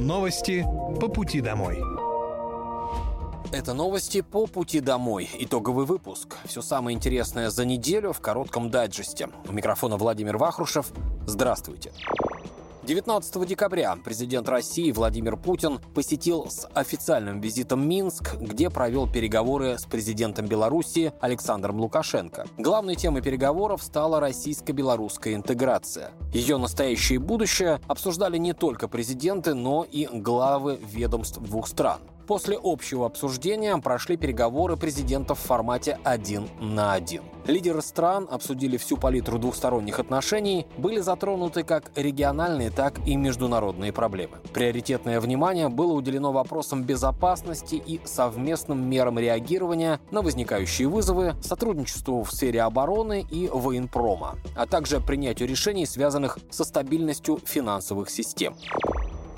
Новости по пути домой. Это новости по пути домой. Итоговый выпуск. Все самое интересное за неделю в коротком дайджесте. У микрофона Владимир Вахрушев. Здравствуйте. 19 декабря президент России Владимир Путин посетил с официальным визитом Минск, где провел переговоры с президентом Беларуси Александром Лукашенко. Главной темой переговоров стала российско-белорусская интеграция. Ее настоящее будущее обсуждали не только президенты, но и главы ведомств двух стран. После общего обсуждения прошли переговоры президентов в формате один на один. Лидеры стран обсудили всю палитру двухсторонних отношений, были затронуты как региональные, так и международные проблемы. Приоритетное внимание было уделено вопросам безопасности и совместным мерам реагирования на возникающие вызовы, сотрудничеству в сфере обороны и военпрома, а также принятию решений, связанных со стабильностью финансовых систем.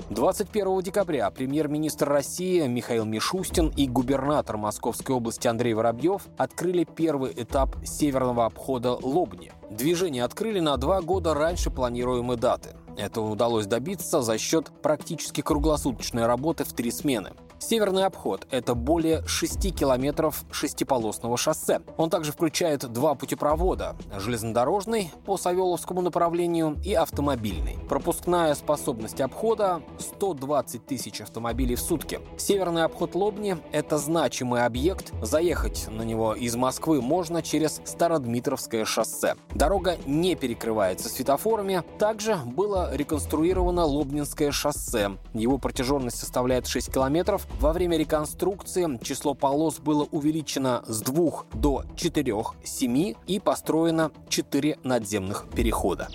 21 декабря премьер-министр России Михаил Мишустин и губернатор Московской области Андрей Воробьев открыли первый этап северного обхода Лобни. Движение открыли на два года раньше планируемой даты. Это удалось добиться за счет практически круглосуточной работы в три смены. Северный обход – это более 6 километров шестиполосного шоссе. Он также включает два путепровода – железнодорожный по Савеловскому направлению и автомобильный. Пропускная способность обхода – 120 тысяч автомобилей в сутки. Северный обход Лобни – это значимый объект. Заехать на него из Москвы можно через Стародмитровское шоссе. Дорога не перекрывается светофорами. Также было реконструировано Лобнинское шоссе. Его протяженность составляет 6 километров. Во время реконструкции число полос было увеличено с 2 до 4, 7 и построено 4 надземных перехода.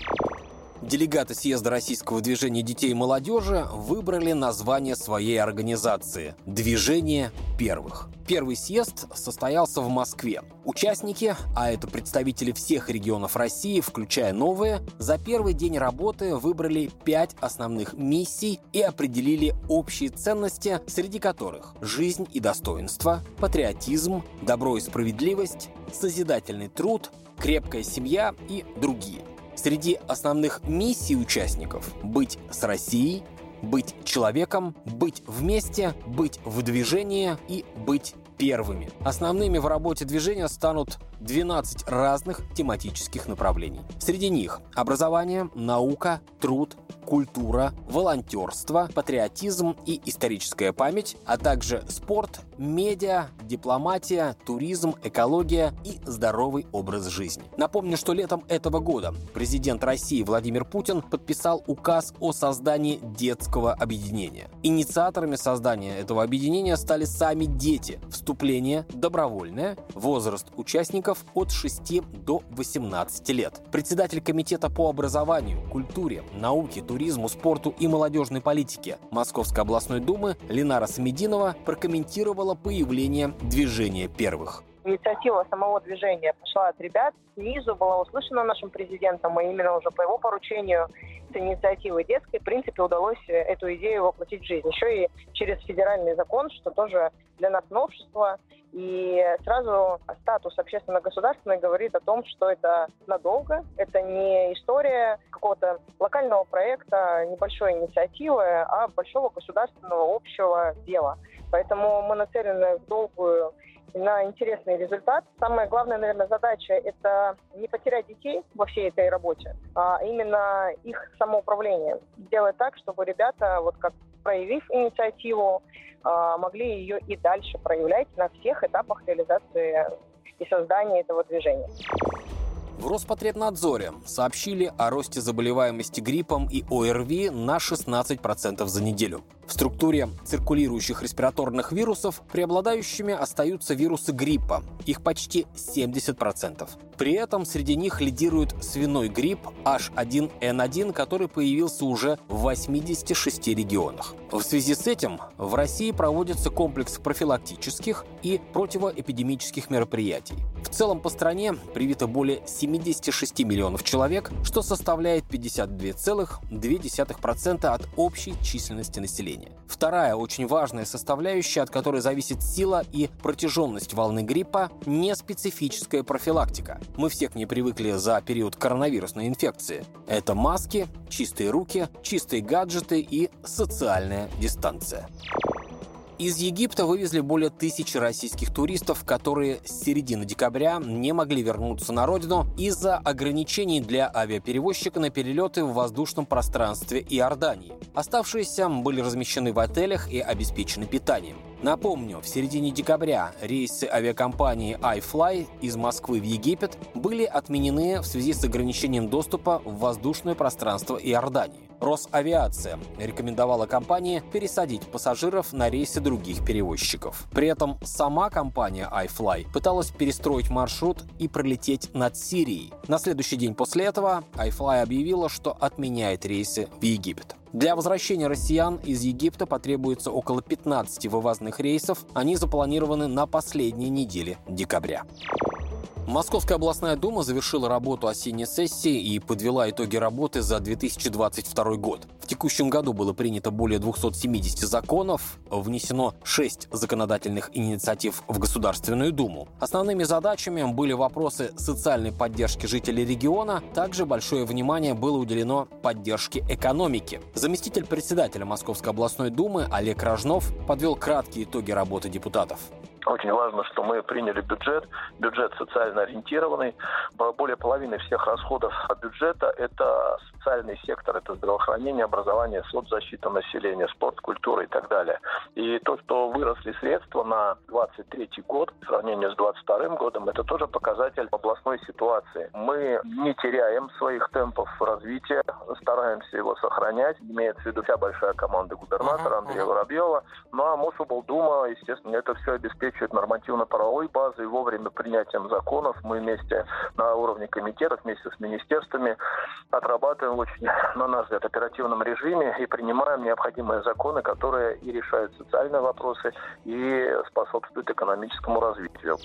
Делегаты съезда российского движения детей и молодежи выбрали название своей организации – «Движение первых». Первый съезд состоялся в Москве. Участники, а это представители всех регионов России, включая новые, за первый день работы выбрали пять основных миссий и определили общие ценности, среди которых жизнь и достоинство, патриотизм, добро и справедливость, созидательный труд, крепкая семья и другие. Среди основных миссий участников – быть с Россией, быть человеком, быть вместе, быть в движении и быть первыми. Основными в работе движения станут 12 разных тематических направлений. Среди них образование, наука, труд, культура, волонтерство, патриотизм и историческая память, а также спорт, медиа, дипломатия, туризм, экология и здоровый образ жизни. Напомню, что летом этого года президент России Владимир Путин подписал указ о создании детского объединения. Инициаторами создания этого объединения стали сами дети. Вступление добровольное, возраст участников от 6 до 18 лет. Председатель комитета по образованию, культуре, науке, туризму, спорту и молодежной политике Московской областной думы Ленара Самединова прокомментировала появление движения первых инициатива самого движения пошла от ребят снизу, была услышана нашим президентом, и именно уже по его поручению с инициативы детской, в принципе, удалось эту идею воплотить в жизнь. Еще и через федеральный закон, что тоже для нас новшество. И сразу статус общественно-государственный говорит о том, что это надолго, это не история какого-то локального проекта, небольшой инициативы, а большого государственного общего дела. Поэтому мы нацелены в долгую на интересный результат. Самая главная, наверное, задача – это не потерять детей во всей этой работе, а именно их самоуправление. Сделать так, чтобы ребята, вот как проявив инициативу, а, могли ее и дальше проявлять на всех этапах реализации и создания этого движения. В Роспотребнадзоре сообщили о росте заболеваемости гриппом и ОРВИ на 16% за неделю. В структуре циркулирующих респираторных вирусов преобладающими остаются вирусы гриппа, их почти 70%. При этом среди них лидирует свиной грипп H1N1, который появился уже в 86 регионах. В связи с этим в России проводится комплекс профилактических и противоэпидемических мероприятий. В целом по стране привито более 76 миллионов человек, что составляет 52,2% от общей численности населения. Вторая очень важная составляющая, от которой зависит сила и протяженность волны гриппа – не специфическая профилактика. Мы все к ней привыкли за период коронавирусной инфекции. Это маски, чистые руки, чистые гаджеты и социальная дистанция. Из Египта вывезли более тысячи российских туристов, которые с середины декабря не могли вернуться на родину из-за ограничений для авиаперевозчика на перелеты в воздушном пространстве Иордании. Оставшиеся были размещены в отелях и обеспечены питанием. Напомню, в середине декабря рейсы авиакомпании iFly из Москвы в Египет были отменены в связи с ограничением доступа в воздушное пространство Иордании. Росавиация рекомендовала компании пересадить пассажиров на рейсы других перевозчиков. При этом сама компания iFly пыталась перестроить маршрут и пролететь над Сирией. На следующий день после этого iFly объявила, что отменяет рейсы в Египет. Для возвращения россиян из Египта потребуется около 15 вывозных рейсов. Они запланированы на последней неделе декабря. Московская областная дума завершила работу осенней сессии и подвела итоги работы за 2022 год. В текущем году было принято более 270 законов, внесено 6 законодательных инициатив в Государственную Думу. Основными задачами были вопросы социальной поддержки жителей региона, также большое внимание было уделено поддержке экономики. Заместитель председателя Московской областной думы Олег Рожнов подвел краткие итоги работы депутатов. Очень важно, что мы приняли бюджет, бюджет социально ориентированный. Более половины всех расходов бюджета – это социальный сектор, это здравоохранение, образование, соцзащита населения, спорт, культура и так далее. И то, что выросли средства на 23 год в сравнении с 22 годом, это тоже показатель областной ситуации. Мы не теряем своих темпов развития, стараемся его сохранять. Имеется в виду вся большая команда губернатора Андрея Воробьева. Ну а Мособлдума, естественно, это все обеспечивает обеспечивает нормативно-правовой базой. Вовремя принятием законов мы вместе на уровне комитетов, вместе с министерствами отрабатываем очень, на наш взгляд, оперативном режиме и принимаем необходимые законы, которые и решают социальные вопросы, и способствуют экономическому развитию.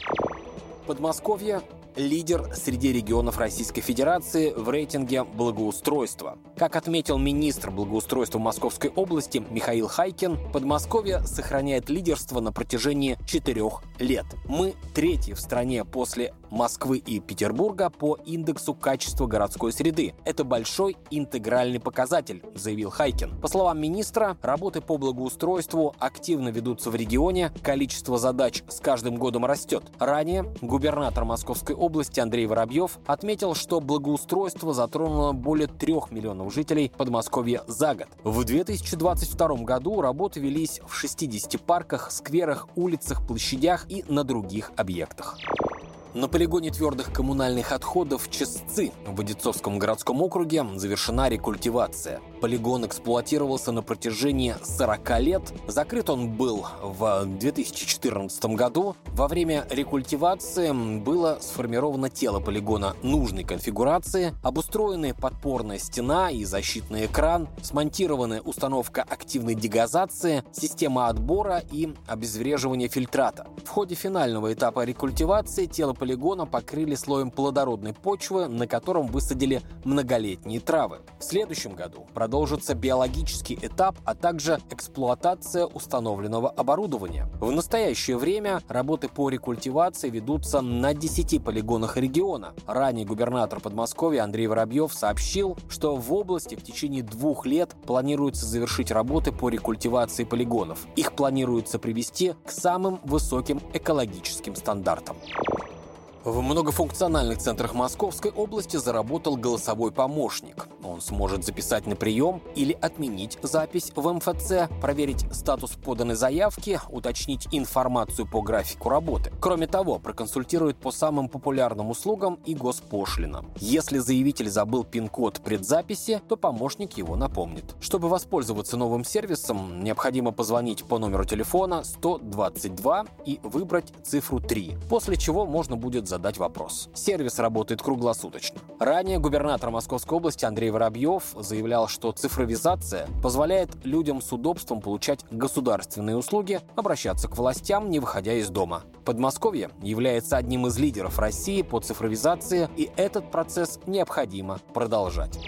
Подмосковье – лидер среди регионов Российской Федерации в рейтинге благоустройства. Как отметил министр благоустройства Московской области Михаил Хайкин, Подмосковье сохраняет лидерство на протяжении четырех лет. Мы третьи в стране после Москвы и Петербурга по индексу качества городской среды. Это большой интегральный показатель, заявил Хайкин. По словам министра, работы по благоустройству активно ведутся в регионе, количество задач с каждым годом растет. Ранее губернатор Московской области Андрей Воробьев отметил, что благоустройство затронуло более трех миллионов жителей Подмосковья за год. В 2022 году работы велись в 60 парках, скверах, улицах, площадях и на других объектах. На полигоне твердых коммунальных отходов Чесцы в Одинцовском городском округе завершена рекультивация. Полигон эксплуатировался на протяжении 40 лет. Закрыт он был в 2014 году. Во время рекультивации было сформировано тело полигона нужной конфигурации, обустроены подпорная стена и защитный экран, смонтирована установка активной дегазации, система отбора и обезвреживания фильтрата. В ходе финального этапа рекультивации тело полигона покрыли слоем плодородной почвы, на котором высадили многолетние травы. В следующем году продолжится биологический этап, а также эксплуатация установленного оборудования. В настоящее время работы по рекультивации ведутся на 10 полигонах региона. Ранее губернатор Подмосковья Андрей Воробьев сообщил, что в области в течение двух лет планируется завершить работы по рекультивации полигонов. Их планируется привести к самым высоким экологическим стандартам. В многофункциональных центрах Московской области заработал голосовой помощник. Он сможет записать на прием или отменить запись в МФЦ, проверить статус поданной заявки, уточнить информацию по графику работы. Кроме того, проконсультирует по самым популярным услугам и госпошлинам. Если заявитель забыл пин-код предзаписи, то помощник его напомнит. Чтобы воспользоваться новым сервисом, необходимо позвонить по номеру телефона 122 и выбрать цифру 3, после чего можно будет задать вопрос. Сервис работает круглосуточно. Ранее губернатор Московской области Андрей Воробьев заявлял, что цифровизация позволяет людям с удобством получать государственные услуги, обращаться к властям, не выходя из дома. Подмосковье является одним из лидеров России по цифровизации, и этот процесс необходимо продолжать.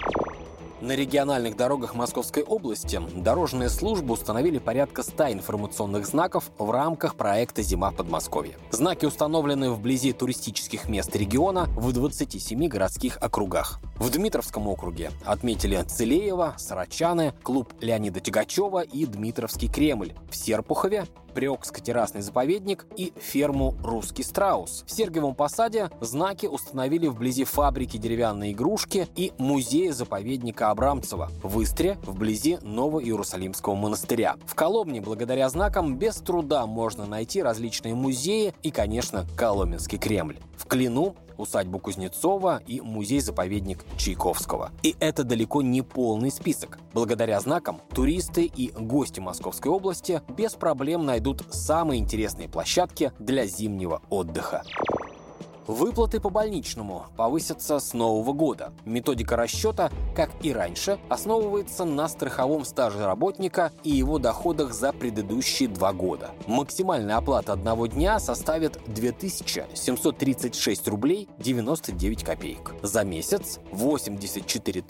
На региональных дорогах Московской области дорожные службы установили порядка 100 информационных знаков в рамках проекта «Зима в Подмосковье». Знаки установлены вблизи туристических мест региона в 27 городских округах. В Дмитровском округе отметили Целеева, Сарачаны, клуб Леонида Тягачева и Дмитровский Кремль. В Серпухове Приокско-террасный заповедник и ферму «Русский страус». В Сергиевом посаде знаки установили вблизи фабрики деревянной игрушки и музея-заповедника Абрамцева в Истре, вблизи Ново-Иерусалимского монастыря. В Коломне благодаря знакам без труда можно найти различные музеи и, конечно, Коломенский Кремль. В Клину усадьбу Кузнецова и музей-заповедник Чайковского. И это далеко не полный список. Благодаря знакам туристы и гости Московской области без проблем найдут самые интересные площадки для зимнего отдыха. Выплаты по больничному повысятся с нового года. Методика расчета, как и раньше, основывается на страховом стаже работника и его доходах за предыдущие два года. Максимальная оплата одного дня составит 2736 рублей 99 копеек. За месяц 84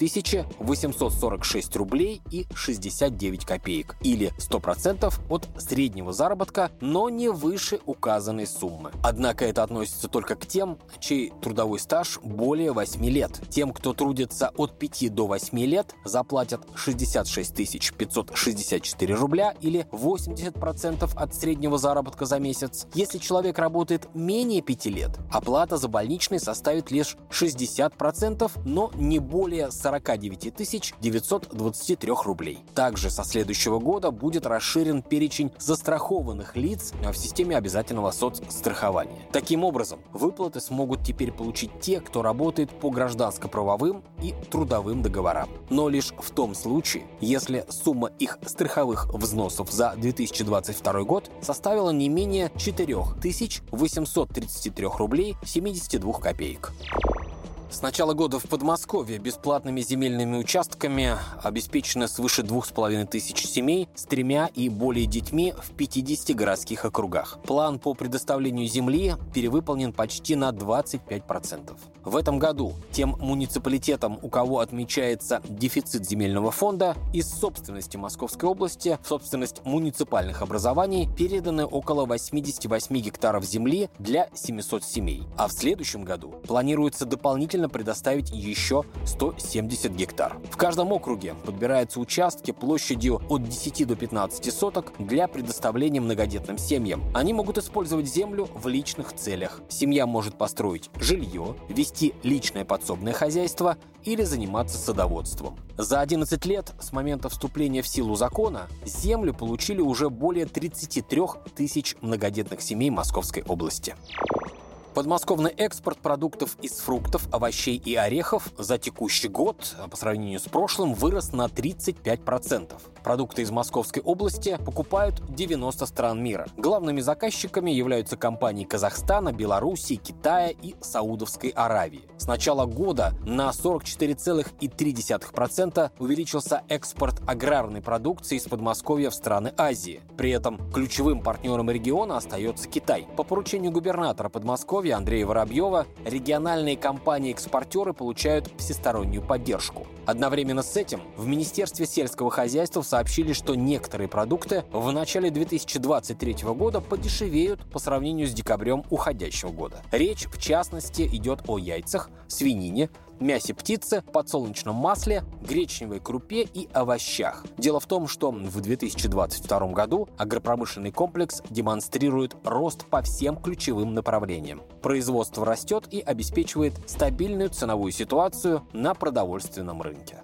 846 рублей и 69 копеек или 100% от среднего заработка, но не выше указанной суммы. Однако это относится только к тем, тем, чей трудовой стаж более 8 лет. Тем, кто трудится от 5 до 8 лет, заплатят 66 564 рубля или 80% от среднего заработка за месяц. Если человек работает менее 5 лет, оплата за больничный составит лишь 60%, но не более 49 923 рублей. Также со следующего года будет расширен перечень застрахованных лиц в системе обязательного соцстрахования. Таким образом, выплаты выплаты смогут теперь получить те, кто работает по гражданско-правовым и трудовым договорам. Но лишь в том случае, если сумма их страховых взносов за 2022 год составила не менее 4833 рублей 72 копеек. С начала года в Подмосковье бесплатными земельными участками обеспечено свыше двух с половиной тысяч семей с тремя и более детьми в 50 городских округах. План по предоставлению земли перевыполнен почти на 25%. В этом году тем муниципалитетам, у кого отмечается дефицит земельного фонда, из собственности Московской области в собственность муниципальных образований переданы около 88 гектаров земли для 700 семей. А в следующем году планируется дополнительно дополнительно предоставить еще 170 гектар. В каждом округе подбираются участки площадью от 10 до 15 соток для предоставления многодетным семьям. Они могут использовать землю в личных целях. Семья может построить жилье, вести личное подсобное хозяйство или заниматься садоводством. За 11 лет с момента вступления в силу закона землю получили уже более 33 тысяч многодетных семей Московской области. Подмосковный экспорт продуктов из фруктов, овощей и орехов за текущий год по сравнению с прошлым вырос на 35%. Продукты из Московской области покупают 90 стран мира. Главными заказчиками являются компании Казахстана, Белоруссии, Китая и Саудовской Аравии. С начала года на 44,3% увеличился экспорт аграрной продукции из Подмосковья в страны Азии. При этом ключевым партнером региона остается Китай. По поручению губернатора Подмосковья здоровья Андрея Воробьева региональные компании-экспортеры получают всестороннюю поддержку. Одновременно с этим в Министерстве сельского хозяйства сообщили, что некоторые продукты в начале 2023 года подешевеют по сравнению с декабрем уходящего года. Речь, в частности, идет о яйцах, свинине, мясе птицы, подсолнечном масле, гречневой крупе и овощах. Дело в том, что в 2022 году агропромышленный комплекс демонстрирует рост по всем ключевым направлениям. Производство растет и обеспечивает стабильную ценовую ситуацию на продовольственном рынке.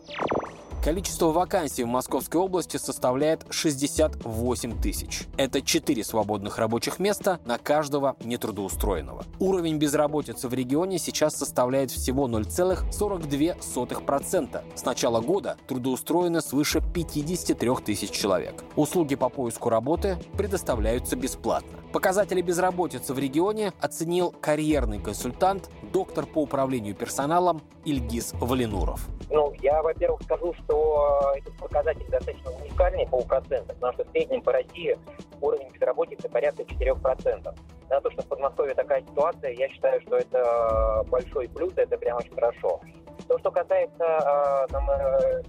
Количество вакансий в Московской области составляет 68 тысяч. Это 4 свободных рабочих места на каждого нетрудоустроенного. Уровень безработицы в регионе сейчас составляет всего 0,42%. С начала года трудоустроено свыше 53 тысяч человек. Услуги по поиску работы предоставляются бесплатно. Показатели безработицы в регионе оценил карьерный консультант, доктор по управлению персоналом Ильгиз Валинуров. Ну, я, во-первых, скажу, что этот показатель достаточно уникальный по процентам, потому что в среднем по России уровень безработицы порядка 4%. на то, что в Подмосковье такая ситуация, я считаю, что это большой плюс, это прям очень хорошо. То, что касается э, там, э,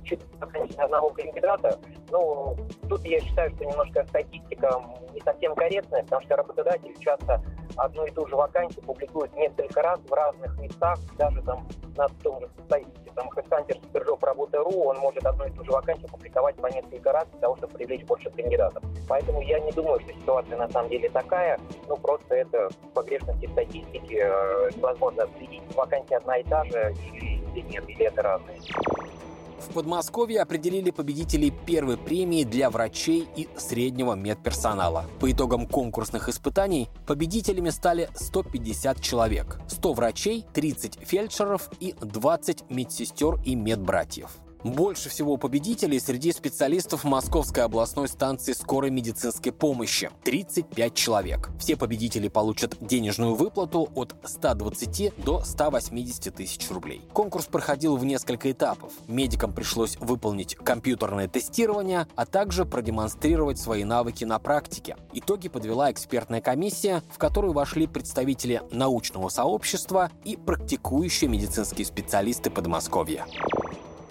одного кандидата, ну, тут я считаю, что немножко статистика не совсем корректная, потому что работодатель часто одну и ту же вакансию публикует несколько раз в разных местах, даже там на том же сайте, там, HeadHunter Супержоп Работа.ру, он может одну и ту же вакансию публиковать по несколько раз для того, чтобы привлечь больше кандидатов. Поэтому я не думаю, что ситуация на самом деле такая, ну, просто это погрешности статистики, э, невозможно отследить, вакансия одна и та же, или, или нет, или это разные. В Подмосковье определили победителей первой премии для врачей и среднего медперсонала. По итогам конкурсных испытаний победителями стали 150 человек. 100 врачей, 30 фельдшеров и 20 медсестер и медбратьев. Больше всего победителей среди специалистов Московской областной станции скорой медицинской помощи – 35 человек. Все победители получат денежную выплату от 120 до 180 тысяч рублей. Конкурс проходил в несколько этапов. Медикам пришлось выполнить компьютерное тестирование, а также продемонстрировать свои навыки на практике. Итоги подвела экспертная комиссия, в которую вошли представители научного сообщества и практикующие медицинские специалисты Подмосковья.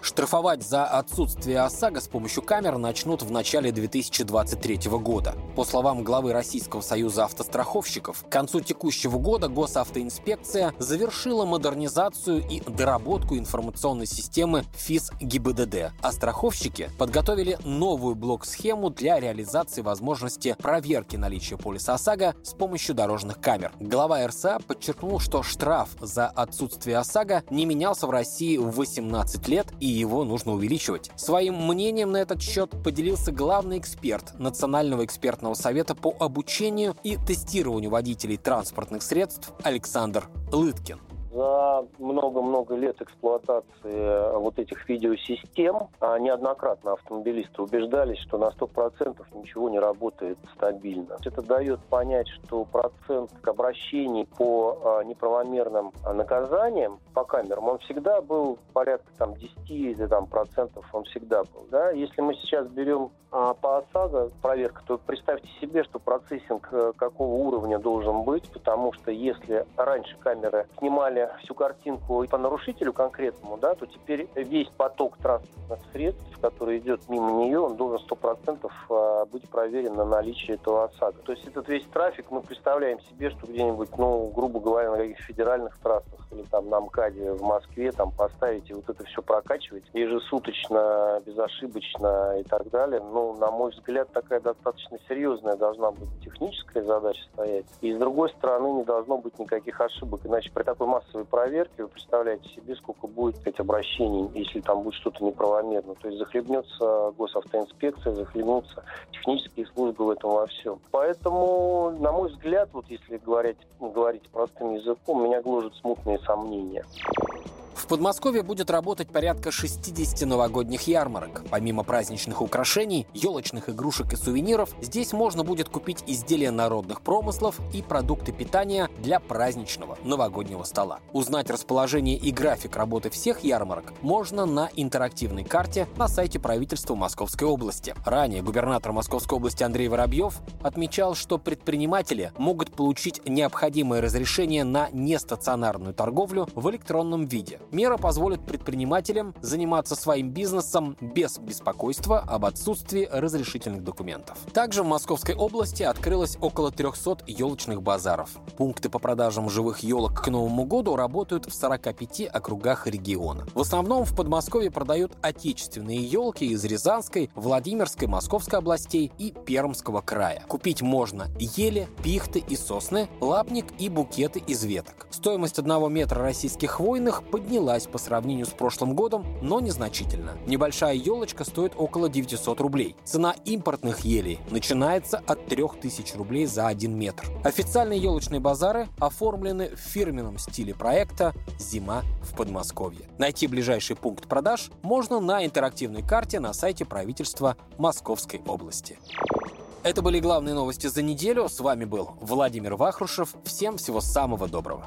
Штрафовать за отсутствие ОСАГО с помощью камер начнут в начале 2023 года. По словам главы Российского союза автостраховщиков, к концу текущего года госавтоинспекция завершила модернизацию и доработку информационной системы ФИС ГИБДД, а страховщики подготовили новую блок-схему для реализации возможности проверки наличия полиса ОСАГО с помощью дорожных камер. Глава РСА подчеркнул, что штраф за отсутствие ОСАГО не менялся в России в 18 лет и его нужно увеличивать. Своим мнением на этот счет поделился главный эксперт Национального экспертного совета по обучению и тестированию водителей транспортных средств Александр Лыткин за много-много лет эксплуатации вот этих видеосистем а неоднократно автомобилисты убеждались, что на 100% ничего не работает стабильно. Это дает понять, что процент обращений по а, неправомерным наказаниям по камерам, он всегда был порядка там, 10 или там, процентов, он всегда был. Да? Если мы сейчас берем а, по ОСАГО проверка, то представьте себе, что процессинг э, какого уровня должен быть, потому что если раньше камеры снимали всю картинку по нарушителю конкретному, да, то теперь весь поток транспортных средств, который идет мимо нее, он должен сто процентов а, быть проверен на наличие этого ОСАГО. То есть этот весь трафик мы представляем себе, что где-нибудь, ну, грубо говоря, на каких-то федеральных трассах или там на МКАДе в Москве там поставить и вот это все прокачивать ежесуточно, безошибочно и так далее. Ну, на мой взгляд, такая достаточно серьезная должна быть техническая задача стоять. И с другой стороны, не должно быть никаких ошибок. Иначе при такой массовой массовой проверки, вы представляете себе, сколько будет сказать, обращений, если там будет что-то неправомерно. То есть захлебнется госавтоинспекция, захлебнутся технические службы в этом во всем. Поэтому, на мой взгляд, вот если говорить, говорить простым языком, меня гложет смутные сомнения. В Подмосковье будет работать порядка 60 новогодних ярмарок. Помимо праздничных украшений, елочных игрушек и сувениров, здесь можно будет купить изделия народных промыслов и продукты питания для праздничного новогоднего стола. Узнать расположение и график работы всех ярмарок можно на интерактивной карте на сайте правительства Московской области. Ранее губернатор Московской области Андрей Воробьев отмечал, что предприниматели могут получить необходимое разрешение на нестационарную торговлю в электронном виде. Мера позволит предпринимателям заниматься своим бизнесом без беспокойства об отсутствии разрешительных документов. Также в Московской области открылось около 300 елочных базаров. Пункты по продажам живых елок к Новому году работают в 45 округах региона. В основном в Подмосковье продают отечественные елки из Рязанской, Владимирской, Московской областей и Пермского края. Купить можно ели, пихты и сосны, лапник и букеты из веток. Стоимость одного метра российских хвойных поднялась поднялась по сравнению с прошлым годом, но незначительно. Небольшая елочка стоит около 900 рублей. Цена импортных елей начинается от 3000 рублей за 1 метр. Официальные елочные базары оформлены в фирменном стиле проекта «Зима в Подмосковье». Найти ближайший пункт продаж можно на интерактивной карте на сайте правительства Московской области. Это были главные новости за неделю. С вами был Владимир Вахрушев. Всем всего самого доброго.